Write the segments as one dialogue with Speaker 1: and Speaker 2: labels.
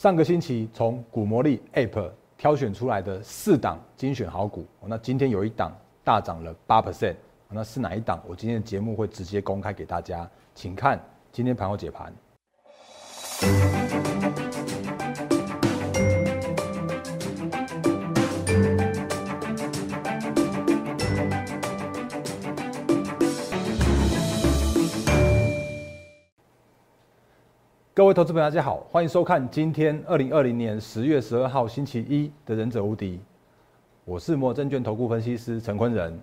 Speaker 1: 上个星期从股魔力 App 挑选出来的四档精选好股，那今天有一档大涨了八 percent，那是哪一档？我今天的节目会直接公开给大家，请看今天盘后解盘。各位投资朋友，大家好，欢迎收看今天二零二零年十月十二号星期一的《忍者无敌》，我是摩证券投顾分析师陈坤仁。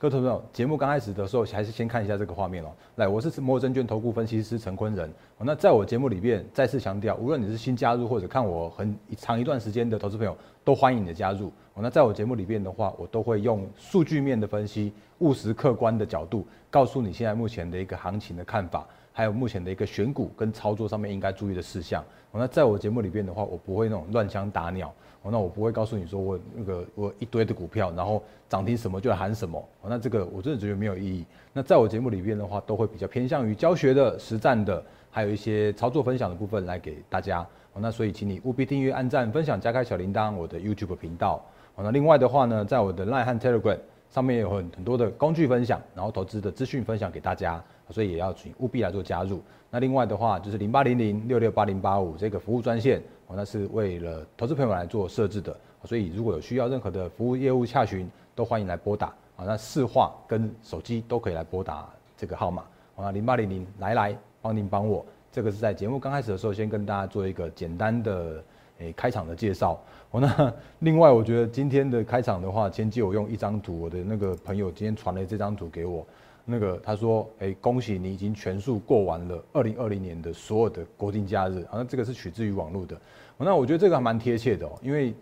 Speaker 1: 各位投资朋友，节目刚开始的时候，还是先看一下这个画面哦。来，我是摩证券投顾分析师陈坤仁。那在我节目里面再次强调，无论你是新加入或者看我很长一段时间的投资朋友，都欢迎你的加入。那在我节目里面的话，我都会用数据面的分析、务实客观的角度，告诉你现在目前的一个行情的看法。还有目前的一个选股跟操作上面应该注意的事项。那在我节目里边的话，我不会那种乱枪打鸟。那我不会告诉你说我那个我一堆的股票，然后涨停什么就喊什么。那这个我真的觉得没有意义。那在我节目里边的话，都会比较偏向于教学的、实战的，还有一些操作分享的部分来给大家。那所以请你务必订阅、按赞、分享、加开小铃铛我的 YouTube 频道。那另外的话呢，在我的 Line 和 Telegram 上面有很很多的工具分享，然后投资的资讯分享给大家。所以也要请务必来做加入。那另外的话，就是零八零零六六八零八五这个服务专线，哦，那是为了投资朋友来做设置的。所以如果有需要任何的服务业务洽询，都欢迎来拨打。啊，那市话跟手机都可以来拨打这个号码。啊，零八零零来来帮您帮我。这个是在节目刚开始的时候，先跟大家做一个简单的诶开场的介绍。哦，那 另外我觉得今天的开场的话，先借我用一张图，我的那个朋友今天传了这张图给我。那个他说，哎，恭喜你已经全数过完了二零二零年的所有的国定假日，好像这个是取自于网络的。那我觉得这个还蛮贴切的哦，因为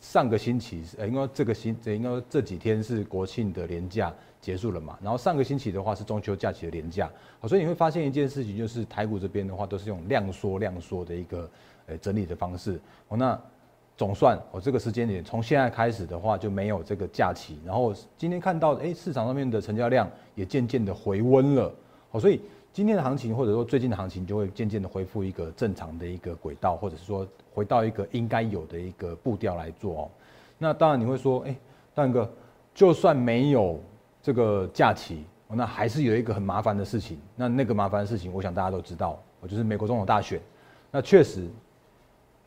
Speaker 1: 上个星期，呃，应该这个星，应该这几天是国庆的年假结束了嘛，然后上个星期的话是中秋假期的年假，好，所以你会发现一件事情，就是台股这边的话都是用量缩量缩的一个，呃，整理的方式，哦，那。总算，我这个时间点从现在开始的话就没有这个假期，然后今天看到，哎，市场上面的成交量也渐渐的回温了，好，所以今天的行情或者说最近的行情就会渐渐的恢复一个正常的一个轨道，或者是说回到一个应该有的一个步调来做哦。那当然你会说，哎，大哥，就算没有这个假期，那还是有一个很麻烦的事情，那那个麻烦的事情，我想大家都知道，我就是美国总统大选，那确实。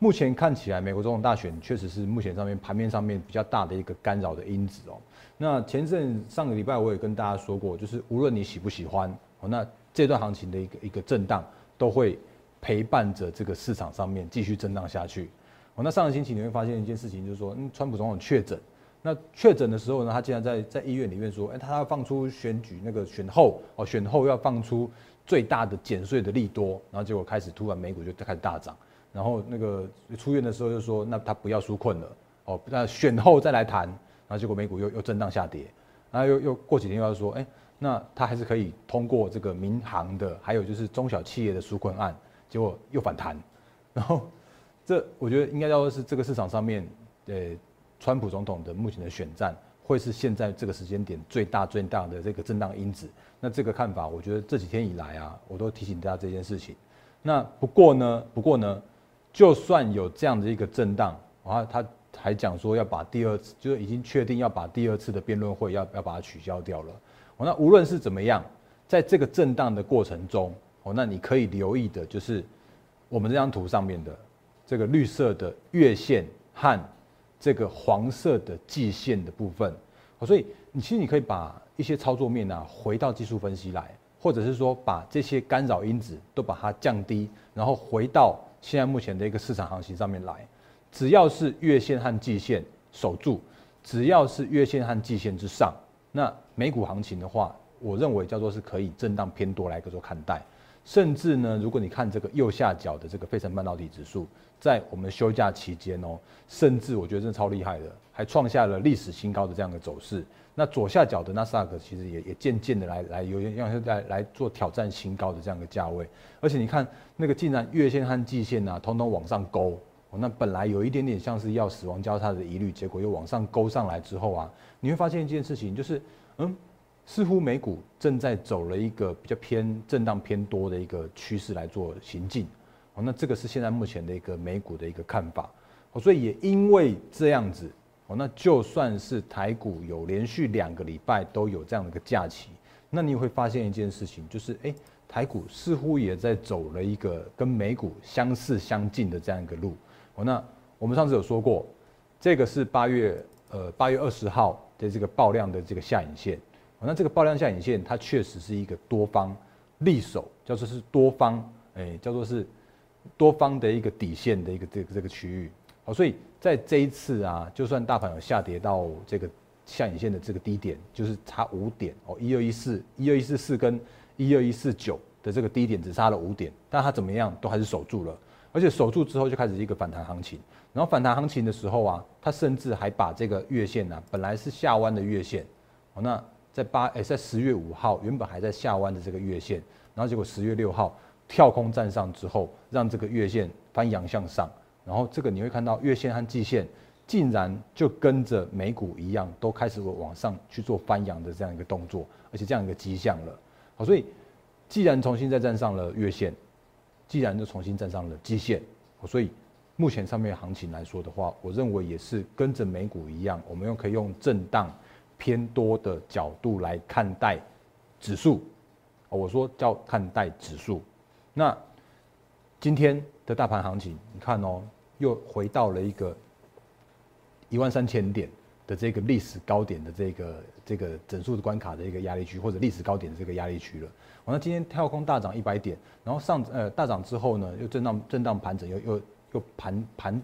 Speaker 1: 目前看起来，美国总统大选确实是目前上面盘面上面比较大的一个干扰的因子哦。那前阵上个礼拜我也跟大家说过，就是无论你喜不喜欢哦，那这段行情的一个一个震荡都会陪伴着这个市场上面继续震荡下去。哦，那上个星期你会发现一件事情，就是说，嗯，川普总统确诊，那确诊的时候呢，他竟然在在医院里面说，哎，他要放出选举那个选后哦，选后要放出最大的减税的利多，然后结果开始突然美股就开始大涨。然后那个出院的时候就说，那他不要纾困了，哦，那选后再来谈，然后结果美股又又震荡下跌，然后又又过几天又要说，哎，那他还是可以通过这个民航的，还有就是中小企业的纾困案，结果又反弹，然后这我觉得应该要是这个市场上面，呃，川普总统的目前的选战会是现在这个时间点最大最大的这个震荡因子，那这个看法，我觉得这几天以来啊，我都提醒大家这件事情，那不过呢，不过呢。就算有这样的一个震荡，啊，他还讲说要把第二次，就是已经确定要把第二次的辩论会要要把它取消掉了。哦，那无论是怎么样，在这个震荡的过程中，哦，那你可以留意的就是我们这张图上面的这个绿色的月线和这个黄色的季线的部分。哦，所以你其实你可以把一些操作面啊回到技术分析来，或者是说把这些干扰因子都把它降低，然后回到。现在目前的一个市场行情上面来，只要是月线和季线守住，只要是月线和季线之上，那美股行情的话，我认为叫做是可以震荡偏多来个做看待。甚至呢，如果你看这个右下角的这个费城半导体指数，在我们休假期间哦，甚至我觉得真的超厉害的，还创下了历史新高的这样的走势。那左下角的纳斯达克其实也也渐渐的来来有点像是在来做挑战新高的这样的价位。而且你看那个竟然月线和季线啊，统统往上勾，那本来有一点点像是要死亡交叉的疑虑，结果又往上勾上来之后啊，你会发现一件事情，就是嗯。似乎美股正在走了一个比较偏震荡偏多的一个趋势来做行进，哦，那这个是现在目前的一个美股的一个看法。哦，所以也因为这样子，哦，那就算是台股有连续两个礼拜都有这样的一个假期，那你会发现一件事情，就是哎，台股似乎也在走了一个跟美股相似相近的这样一个路。哦，那我们上次有说过，这个是八月呃八月二十号的这个爆量的这个下影线。哦，那这个爆量下影线它确实是一个多方利手，叫做是多方，哎，叫做是多方的一个底线的一个这个这个区域。好，所以在这一次啊，就算大盘有下跌到这个下影线的这个低点，就是差五点哦，一二一四一二一四四跟一二一四九的这个低点只差了五点，但它怎么样都还是守住了，而且守住之后就开始一个反弹行情，然后反弹行情的时候啊，它甚至还把这个月线呢，本来是下弯的月线，哦，那在八诶在十月五号原本还在下弯的这个月线，然后结果十月六号跳空站上之后，让这个月线翻阳向上。然后这个你会看到月线和季线竟然就跟着美股一样，都开始往上去做翻扬的这样一个动作，而且这样一个迹象了。好，所以既然重新再站上了月线，既然就重新站上了季线，所以目前上面行情来说的话，我认为也是跟着美股一样，我们用可以用震荡偏多的角度来看待指数。我说叫看待指数。那今天的大盘行情，你看哦。又回到了一个一万三千点的这个历史高点的这个这个整数的关卡的一个压力区，或者历史高点的这个压力区了。完了，今天跳空大涨一百点，然后上呃大涨之后呢，又震荡震荡盘整，又又又盘盘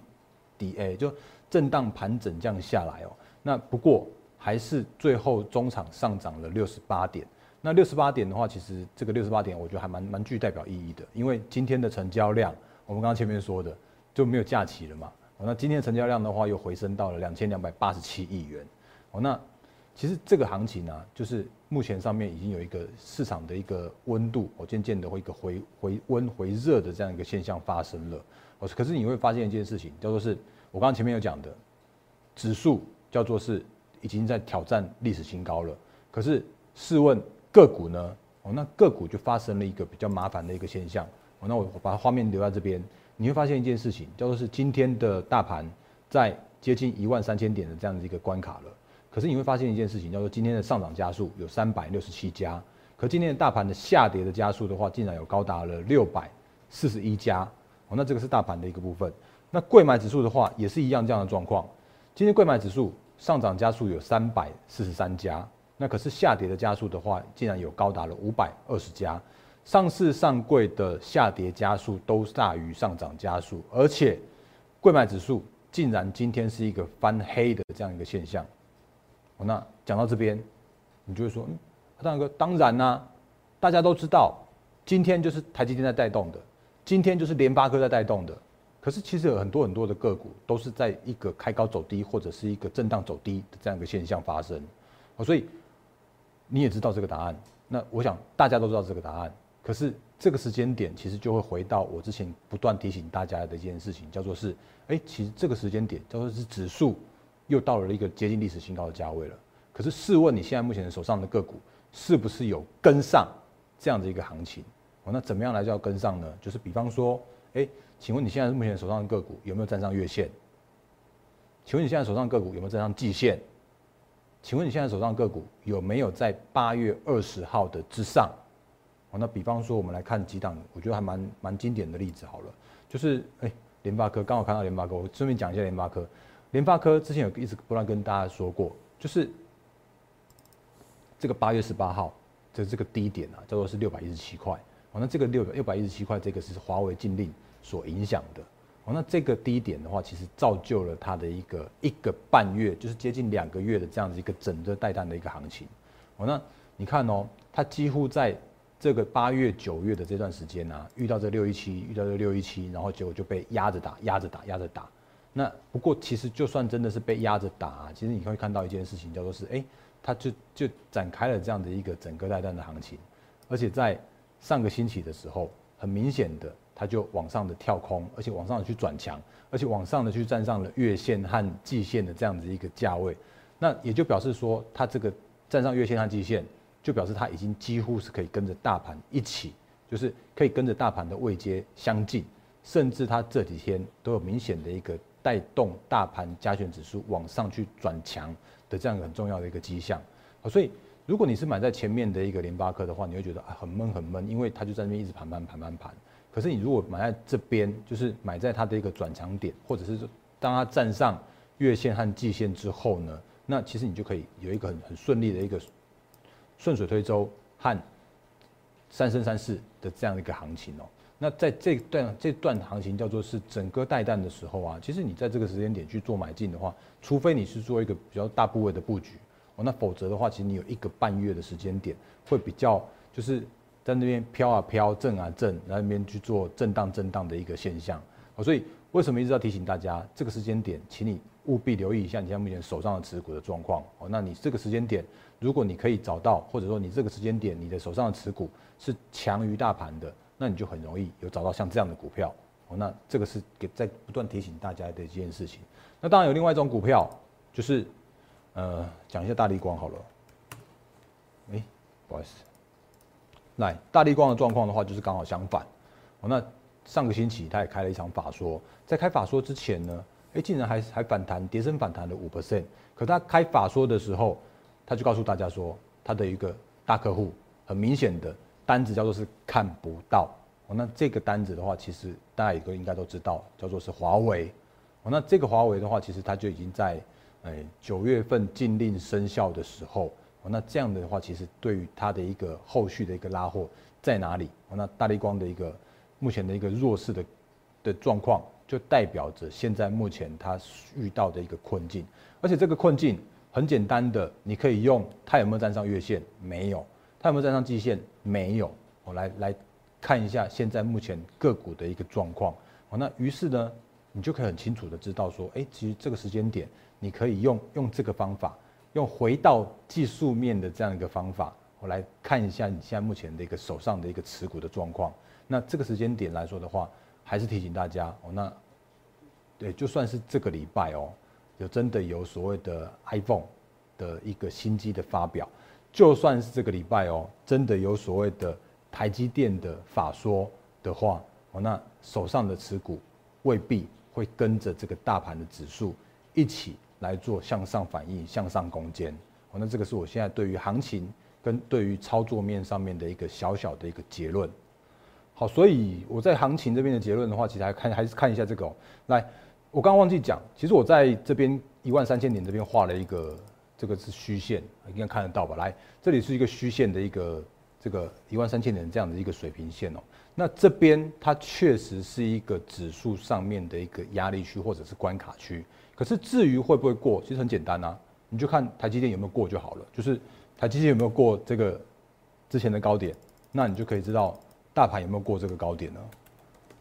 Speaker 1: 底哎，就震荡盘整这样下来哦。那不过还是最后中场上涨了六十八点。那六十八点的话，其实这个六十八点我觉得还蛮蛮具代表意义的，因为今天的成交量，我们刚刚前面说的。就没有假期了嘛？那今天成交量的话，又回升到了两千两百八十七亿元。哦，那其实这个行情呢，就是目前上面已经有一个市场的一个温度，哦，渐渐的会一个回回温回热的这样一个现象发生了。哦，可是你会发现一件事情，叫做是我刚刚前面有讲的，指数叫做是已经在挑战历史新高了。可是试问个股呢？哦，那个股就发生了一个比较麻烦的一个现象。哦，那我把画面留在这边。你会发现一件事情，叫做是今天的大盘在接近一万三千点的这样的一个关卡了。可是你会发现一件事情，叫做今天的上涨加速有三百六十七家，可今天的大盘的下跌的加速的话，竟然有高达了六百四十一家。哦，那这个是大盘的一个部分。那贵买指数的话，也是一样这样的状况。今天贵买指数上涨加速有三百四十三家，那可是下跌的加速的话，竟然有高达了五百二十家。上市上柜的下跌加速都大于上涨加速，而且贵买指数竟然今天是一个翻黑的这样一个现象。那讲到这边，你就会说，嗯，大哥，当然啦，大家都知道，今天就是台积电在带动的，今天就是联发科在带动的。可是其实有很多很多的个股都是在一个开高走低或者是一个震荡走低的这样一个现象发生。所以你也知道这个答案。那我想大家都知道这个答案。可是这个时间点，其实就会回到我之前不断提醒大家的一件事情，叫做是，哎，其实这个时间点叫做是指数又到了一个接近历史新高的价位了。可是试问你现在目前手上的个股是不是有跟上这样的一个行情？哦，那怎么样来叫跟上呢？就是比方说，哎，请问你现在目前手上的个股有没有站上月线？请问你现在手上个股有没有站上季线？请问你现在手上个股有没有在八月二十号的之上？那比方说，我们来看几档，我觉得还蛮蛮经典的例子好了，就是哎，联发科，刚好看到联发科，我顺便讲一下联发科。联发科之前有一直不断跟大家说过，就是这个八月十八号的这个低点啊，叫做是六百一十七块。哦，那这个六六百一十七块，这个是华为禁令所影响的。哦，那这个低点的话，其实造就了它的一个一个半月，就是接近两个月的这样子一个整个带弹的一个行情。哦，那你看哦，它几乎在这个八月九月的这段时间呢，遇到这六一七，遇到这六一七，然后结果就被压着打，压着打，压着打。那不过其实就算真的是被压着打，其实你会看到一件事情，叫做是，哎，它就就展开了这样的一个整个带弹的行情，而且在上个星期的时候，很明显的它就往上的跳空，而且往上的去转强，而且往上的去站上了月线和季线的这样子一个价位，那也就表示说，它这个站上月线和季线。就表示它已经几乎是可以跟着大盘一起，就是可以跟着大盘的位阶相近，甚至它这几天都有明显的一个带动大盘加权指数往上去转强的这样一个很重要的一个迹象。好，所以如果你是买在前面的一个联发科的话，你会觉得啊很闷很闷，因为它就在那边一直盘盘盘盘盘。可是你如果买在这边，就是买在它的一个转强点，或者是当它站上月线和季线之后呢，那其实你就可以有一个很很顺利的一个顺水推舟和三生三世的这样一个行情哦。那在这段这段行情叫做是整个带弹的时候啊，其实你在这个时间点去做买进的话，除非你是做一个比较大部位的布局哦，那否则的话，其实你有一个半月的时间点会比较就是在那边飘啊飘，震啊震，那边去做震荡震荡的一个现象哦。所以为什么一直要提醒大家，这个时间点，请你务必留意一下你现在目前手上的持股的状况哦。那你这个时间点，如果你可以找到，或者说你这个时间点你的手上的持股是强于大盘的。那你就很容易有找到像这样的股票哦。那这个是给在不断提醒大家的一件事情。那当然有另外一种股票，就是呃讲一下大力光好了。哎，不好意思，来大力光的状况的话，就是刚好相反。哦，那上个星期他也开了一场法说，在开法说之前呢，哎竟然还还反弹，跌升反弹了五 percent。可他开法说的时候，他就告诉大家说，他的一个大客户很明显的。单子叫做是看不到哦，那这个单子的话，其实大家也都应该都知道，叫做是华为哦。那这个华为的话，其实它就已经在哎九月份禁令生效的时候哦，那这样的话，其实对于它的一个后续的一个拉货在哪里哦，那大力光的一个目前的一个弱势的的状况，就代表着现在目前它遇到的一个困境，而且这个困境很简单的，你可以用它有没有站上月线？没有。它有没有站上季线？没有。我来来看一下现在目前个股的一个状况。好，那于是呢，你就可以很清楚的知道说，哎，其实这个时间点，你可以用用这个方法，用回到技术面的这样一个方法，我来看一下你现在目前的一个手上的一个持股的状况。那这个时间点来说的话，还是提醒大家哦，那对，就算是这个礼拜哦，有真的有所谓的 iPhone 的一个新机的发表。就算是这个礼拜哦，真的有所谓的台积电的法说的话哦，那手上的持股未必会跟着这个大盘的指数一起来做向上反应、向上攻坚哦。那这个是我现在对于行情跟对于操作面上面的一个小小的一个结论。好，所以我在行情这边的结论的话，其实还看还是看一下这个哦。来，我刚刚忘记讲，其实我在这边一万三千点这边画了一个。这个是虚线，应该看得到吧？来，这里是一个虚线的一个这个一万三千点这样的一个水平线哦。那这边它确实是一个指数上面的一个压力区或者是关卡区。可是至于会不会过，其实很简单啊，你就看台积电有没有过就好了。就是台积电有没有过这个之前的高点，那你就可以知道大盘有没有过这个高点呢？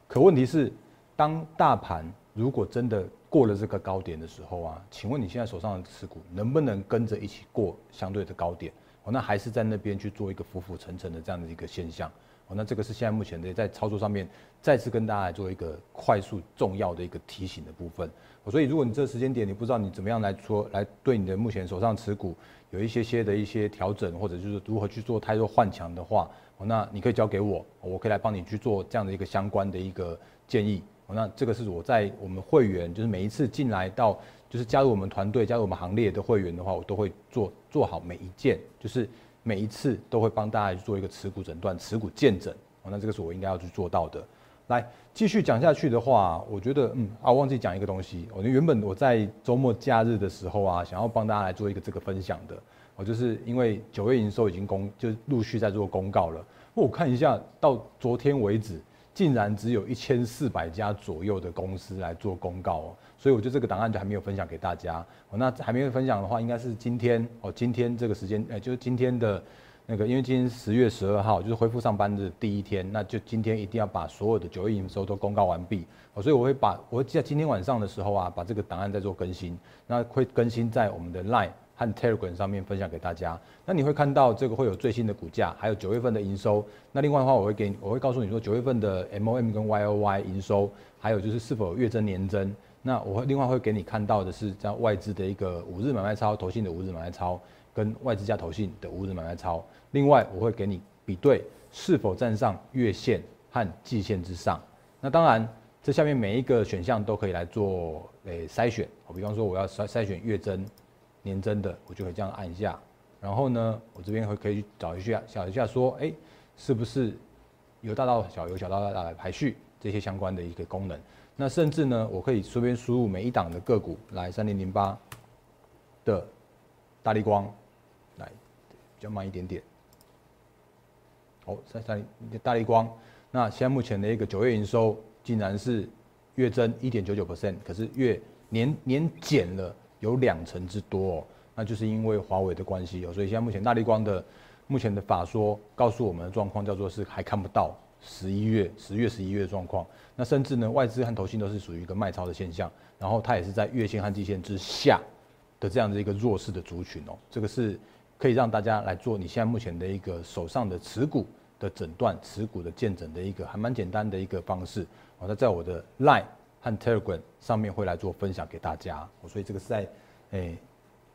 Speaker 1: 可问题是，当大盘如果真的过了这个高点的时候啊，请问你现在手上的持股能不能跟着一起过相对的高点？哦，那还是在那边去做一个浮浮沉沉的这样的一个现象。哦，那这个是现在目前的在操作上面再次跟大家来做一个快速重要的一个提醒的部分。所以如果你这时间点你不知道你怎么样来说来对你的目前手上持股有一些些的一些调整，或者就是如何去做太多换强的话，那你可以交给我，我可以来帮你去做这样的一个相关的一个建议。那这个是我在我们会员，就是每一次进来到，就是加入我们团队、加入我们行列的会员的话，我都会做做好每一件，就是每一次都会帮大家去做一个持股诊断、持股见诊。那这个是我应该要去做到的。来继续讲下去的话，我觉得嗯啊，我忘记讲一个东西。我原本我在周末假日的时候啊，想要帮大家来做一个这个分享的，我就是因为九月营收已经公，就陆续在做公告了。我看一下到昨天为止。竟然只有一千四百家左右的公司来做公告哦，所以我觉得这个档案就还没有分享给大家哦。那还没有分享的话，应该是今天哦，今天这个时间，呃，就是今天的那个，因为今天十月十二号就是恢复上班的第一天，那就今天一定要把所有的九月营收都公告完毕哦。所以我会把我会在今天晚上的时候啊，把这个档案再做更新，那会更新在我们的 Line。和 Telegram 上面分享给大家，那你会看到这个会有最新的股价，还有九月份的营收。那另外的话，我会给我会告诉你说九月份的 MOM 跟 YOY 营收，还有就是是否月增年增。那我会另外会给你看到的是，在外资的一个五日买卖超，投信的五日买卖超，跟外资加投信的五日买卖超。另外我会给你比对是否站上月线和季线之上。那当然，这下面每一个选项都可以来做诶筛选。我比方说我要筛筛选月增、年增的，我就可以这样按一下。然后呢，我这边会可以找一下，找一下说，哎，是不是由大到小，由小到大来排序这些相关的一个功能。那甚至呢，我可以随便输入每一档的个股来三零零八的大力光，来比较慢一点点。哦，三三零大力光，那现在目前的一个九月营收竟然是月增一点九九 percent，可是月年年减了有两成之多哦，那就是因为华为的关系哦，所以现在目前大力光的目前的法说告诉我们的状况叫做是还看不到十一月十月十一月状况，那甚至呢外资和投信都是属于一个卖超的现象，然后它也是在月线和季线之下的这样的一个弱势的族群哦，这个是。可以让大家来做你现在目前的一个手上的持股的诊断、持股的见诊的一个还蛮简单的一个方式。那在我的 Line 和 Telegram 上面会来做分享给大家。所以这个是在诶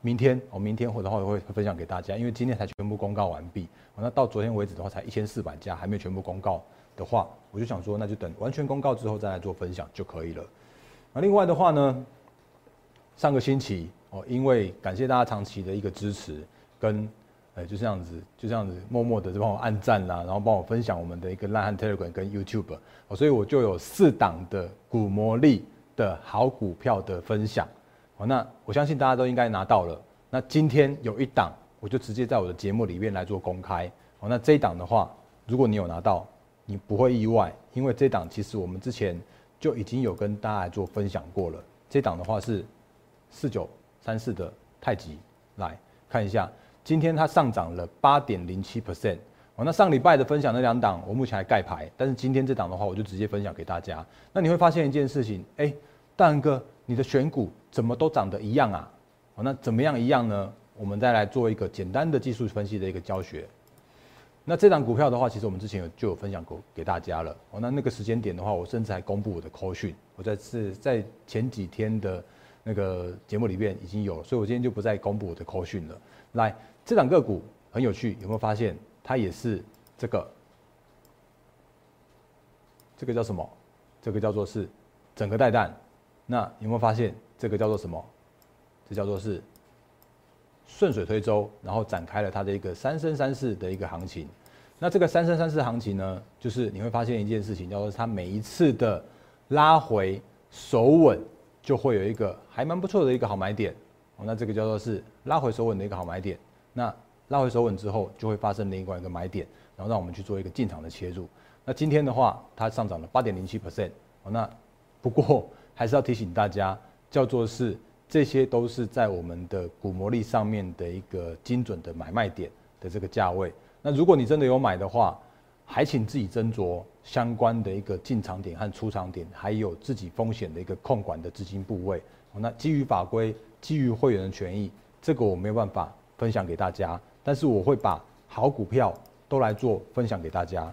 Speaker 1: 明天，我明天或者话会分享给大家，因为今天才全部公告完毕。那到昨天为止的话才一千四百家，还没有全部公告的话，我就想说那就等完全公告之后再来做分享就可以了。那另外的话呢，上个星期哦，因为感谢大家长期的一个支持。跟，呃，就这样子，就这样子，默默的就帮我按赞啦，然后帮我分享我们的一个烂汉 Telegram 跟 YouTube，哦，所以我就有四档的股魔力的好股票的分享，哦，那我相信大家都应该拿到了。那今天有一档，我就直接在我的节目里面来做公开，哦，那这一档的话，如果你有拿到，你不会意外，因为这档其实我们之前就已经有跟大家来做分享过了。这档的话是四九三四的太极，来看一下。今天它上涨了八点零七 percent，哦，那上礼拜的分享那两档我目前还盖牌，但是今天这档的话我就直接分享给大家。那你会发现一件事情，哎，大仁哥，你的选股怎么都涨得一样啊？哦，那怎么样一样呢？我们再来做一个简单的技术分析的一个教学。那这档股票的话，其实我们之前有就有分享过给大家了。哦，那那个时间点的话，我甚至还公布我的 call 讯，我在是在前几天的那个节目里面已经有了，所以我今天就不再公布我的 call 讯了。来。这两个股很有趣，有没有发现它也是这个？这个叫什么？这个叫做是整个带弹。那有没有发现这个叫做什么？这叫做是顺水推舟，然后展开了它的一个三升三世的一个行情。那这个三升三世行情呢，就是你会发现一件事情，叫做它每一次的拉回手稳，就会有一个还蛮不错的一个好买点。哦，那这个叫做是拉回手稳的一个好买点。那拉回手稳之后，就会发生另外一个买点，然后让我们去做一个进场的切入。那今天的话，它上涨了八点零七 percent。那不过 还是要提醒大家，叫做是这些都是在我们的股魔力上面的一个精准的买卖点的这个价位。那如果你真的有买的话，还请自己斟酌相关的一个进场点和出场点，还有自己风险的一个控管的资金部位。那基于法规，基于会员的权益，这个我没有办法。分享给大家，但是我会把好股票都来做分享给大家。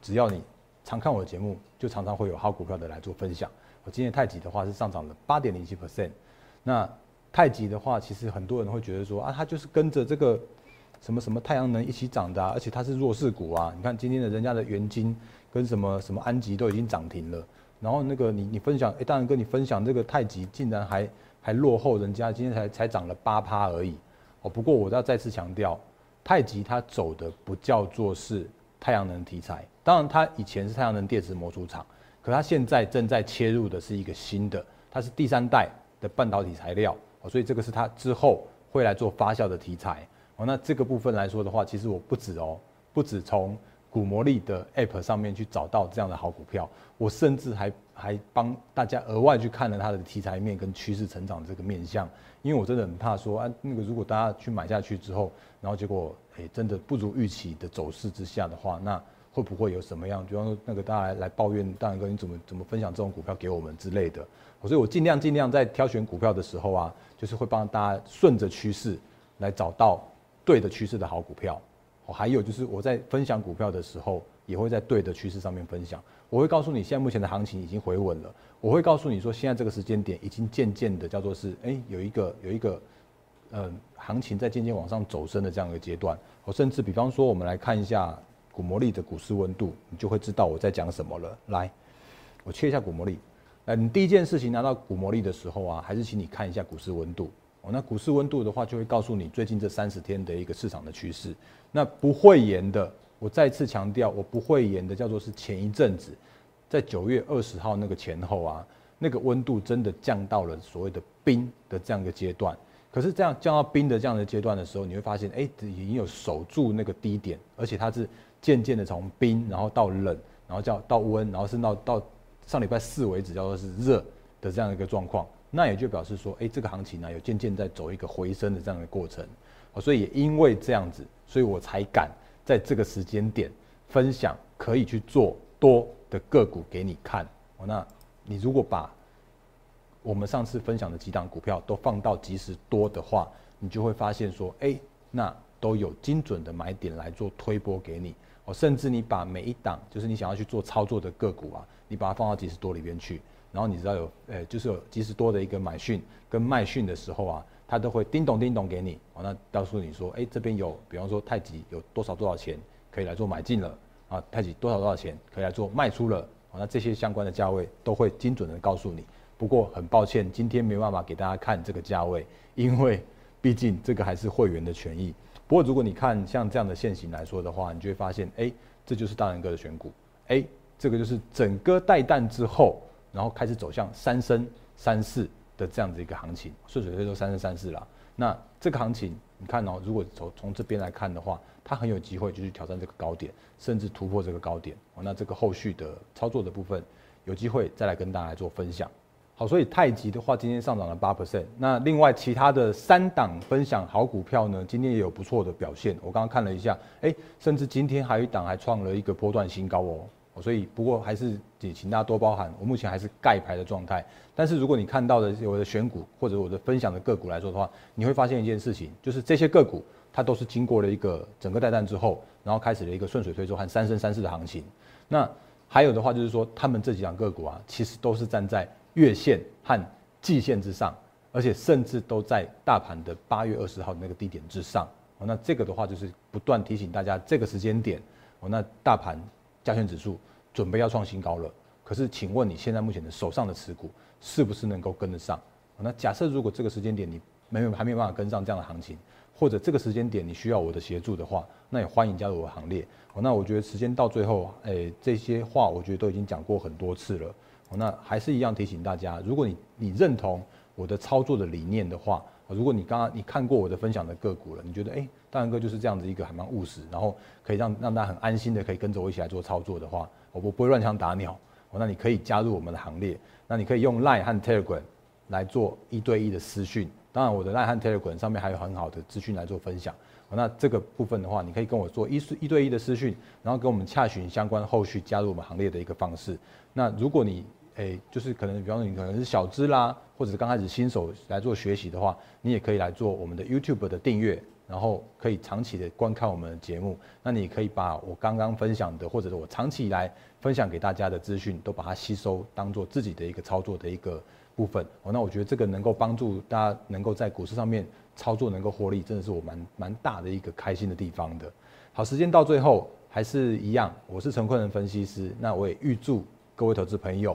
Speaker 1: 只要你常看我的节目，就常常会有好股票的来做分享。我今天太极的话是上涨了八点零七 percent。那太极的话，其实很多人会觉得说啊，它就是跟着这个什么什么太阳能一起涨的，而且它是弱势股啊。你看今天的人家的元金跟什么什么安吉都已经涨停了，然后那个你你分享，哎，当然跟你分享这个太极竟然还还落后人家，今天才才涨了八趴而已。哦，不过我要再次强调，太极它走的不叫做是太阳能题材，当然它以前是太阳能电池模组厂，可它现在正在切入的是一个新的，它是第三代的半导体材料，哦，所以这个是它之后会来做发酵的题材。哦，那这个部分来说的话，其实我不止哦，不止从股魔力的 App 上面去找到这样的好股票，我甚至还还帮大家额外去看了它的题材面跟趋势成长这个面向。因为我真的很怕说啊，那个如果大家去买下去之后，然后结果诶真的不如预期的走势之下的话，那会不会有什么样？比方说那个大家来抱怨，大然哥你怎么怎么分享这种股票给我们之类的。所以我尽量尽量在挑选股票的时候啊，就是会帮大家顺着趋势来找到对的趋势的好股票。哦，还有就是我在分享股票的时候，也会在对的趋势上面分享。我会告诉你，现在目前的行情已经回稳了。我会告诉你说，现在这个时间点已经渐渐的叫做是，哎，有一个有一个，呃，行情在渐渐往上走升的这样一个阶段。我甚至比方说，我们来看一下股魔力的股市温度，你就会知道我在讲什么了。来，我切一下股魔力。呃，你第一件事情拿到股魔力的时候啊，还是请你看一下股市温度。哦，那股市温度的话，就会告诉你最近这三十天的一个市场的趋势。那不会延的，我再次强调，我不会延的叫做是前一阵子，在九月二十号那个前后啊，那个温度真的降到了所谓的冰的这样一个阶段。可是这样降到冰的这样的阶段的时候，你会发现，哎，已经有守住那个低点，而且它是渐渐的从冰，然后到冷，然后叫到温，然后是到到上礼拜四为止叫做是热的这样一个状况。那也就表示说，哎，这个行情呢有渐渐在走一个回升的这样的过程，所以也因为这样子，所以我才敢在这个时间点分享可以去做多的个股给你看。哦，那你如果把我们上次分享的几档股票都放到即时多的话，你就会发现说，哎，那都有精准的买点来做推波给你。哦，甚至你把每一档就是你想要去做操作的个股啊，你把它放到即时多里边去。然后你知道有，呃，就是有即时多的一个买讯跟卖讯的时候啊，它都会叮咚叮咚给你，哦，那告诉你说，哎，这边有，比方说太极有多少多少钱可以来做买进了，啊，太极多少多少钱可以来做卖出了，哦，那这些相关的价位都会精准的告诉你。不过很抱歉，今天没办法给大家看这个价位，因为 毕竟这个还是会员的权益。不过如果你看像这样的现形来说的话，你就会发现，哎，这就是大人哥的选股，哎，这个就是整个带弹之后。然后开始走向三升三四的这样子一个行情，顺水推舟三升三四了。那这个行情，你看哦，如果从从这边来看的话，它很有机会就去挑战这个高点，甚至突破这个高点。那这个后续的操作的部分，有机会再来跟大家做分享。好，所以太极的话，今天上涨了八 percent。那另外其他的三档分享好股票呢，今天也有不错的表现。我刚刚看了一下，哎，甚至今天还有一档还创了一个波段新高哦。所以，不过还是也请大家多包涵。我目前还是盖牌的状态。但是，如果你看到的我的选股或者我的分享的个股来说的话，你会发现一件事情，就是这些个股它都是经过了一个整个带弹之后，然后开始了一个顺水推舟和三升三四的行情。那还有的话就是说，他们这几档个股啊，其实都是站在月线和季线之上，而且甚至都在大盘的八月二十号那个低点之上。那这个的话就是不断提醒大家，这个时间点，哦，那大盘。加权指数准备要创新高了，可是请问你现在目前的手上的持股是不是能够跟得上？那假设如果这个时间点你没有还没有办法跟上这样的行情，或者这个时间点你需要我的协助的话，那也欢迎加入我的行列。那我觉得时间到最后，诶，这些话我觉得都已经讲过很多次了。那还是一样提醒大家，如果你你认同我的操作的理念的话。如果你刚刚你看过我的分享的个股了，你觉得哎，大然哥就是这样子一个还蛮务实，然后可以让让大家很安心的可以跟着我一起来做操作的话，我不不会乱枪打鸟，哦，那你可以加入我们的行列，那你可以用 Line 和 Telegram 来做一对一的私讯，当然我的 Line 和 Telegram 上面还有很好的资讯来做分享，那这个部分的话，你可以跟我做一一对一的私讯，然后跟我们洽询相关后续加入我们行列的一个方式，那如果你诶，就是可能，比方说你可能是小资啦，或者是刚开始新手来做学习的话，你也可以来做我们的 YouTube 的订阅，然后可以长期的观看我们的节目。那你可以把我刚刚分享的，或者是我长期以来分享给大家的资讯，都把它吸收，当做自己的一个操作的一个部分。哦，那我觉得这个能够帮助大家能够在股市上面操作能够获利，真的是我蛮蛮大的一个开心的地方的。好，时间到最后还是一样，我是陈坤仁分析师，那我也预祝各位投资朋友。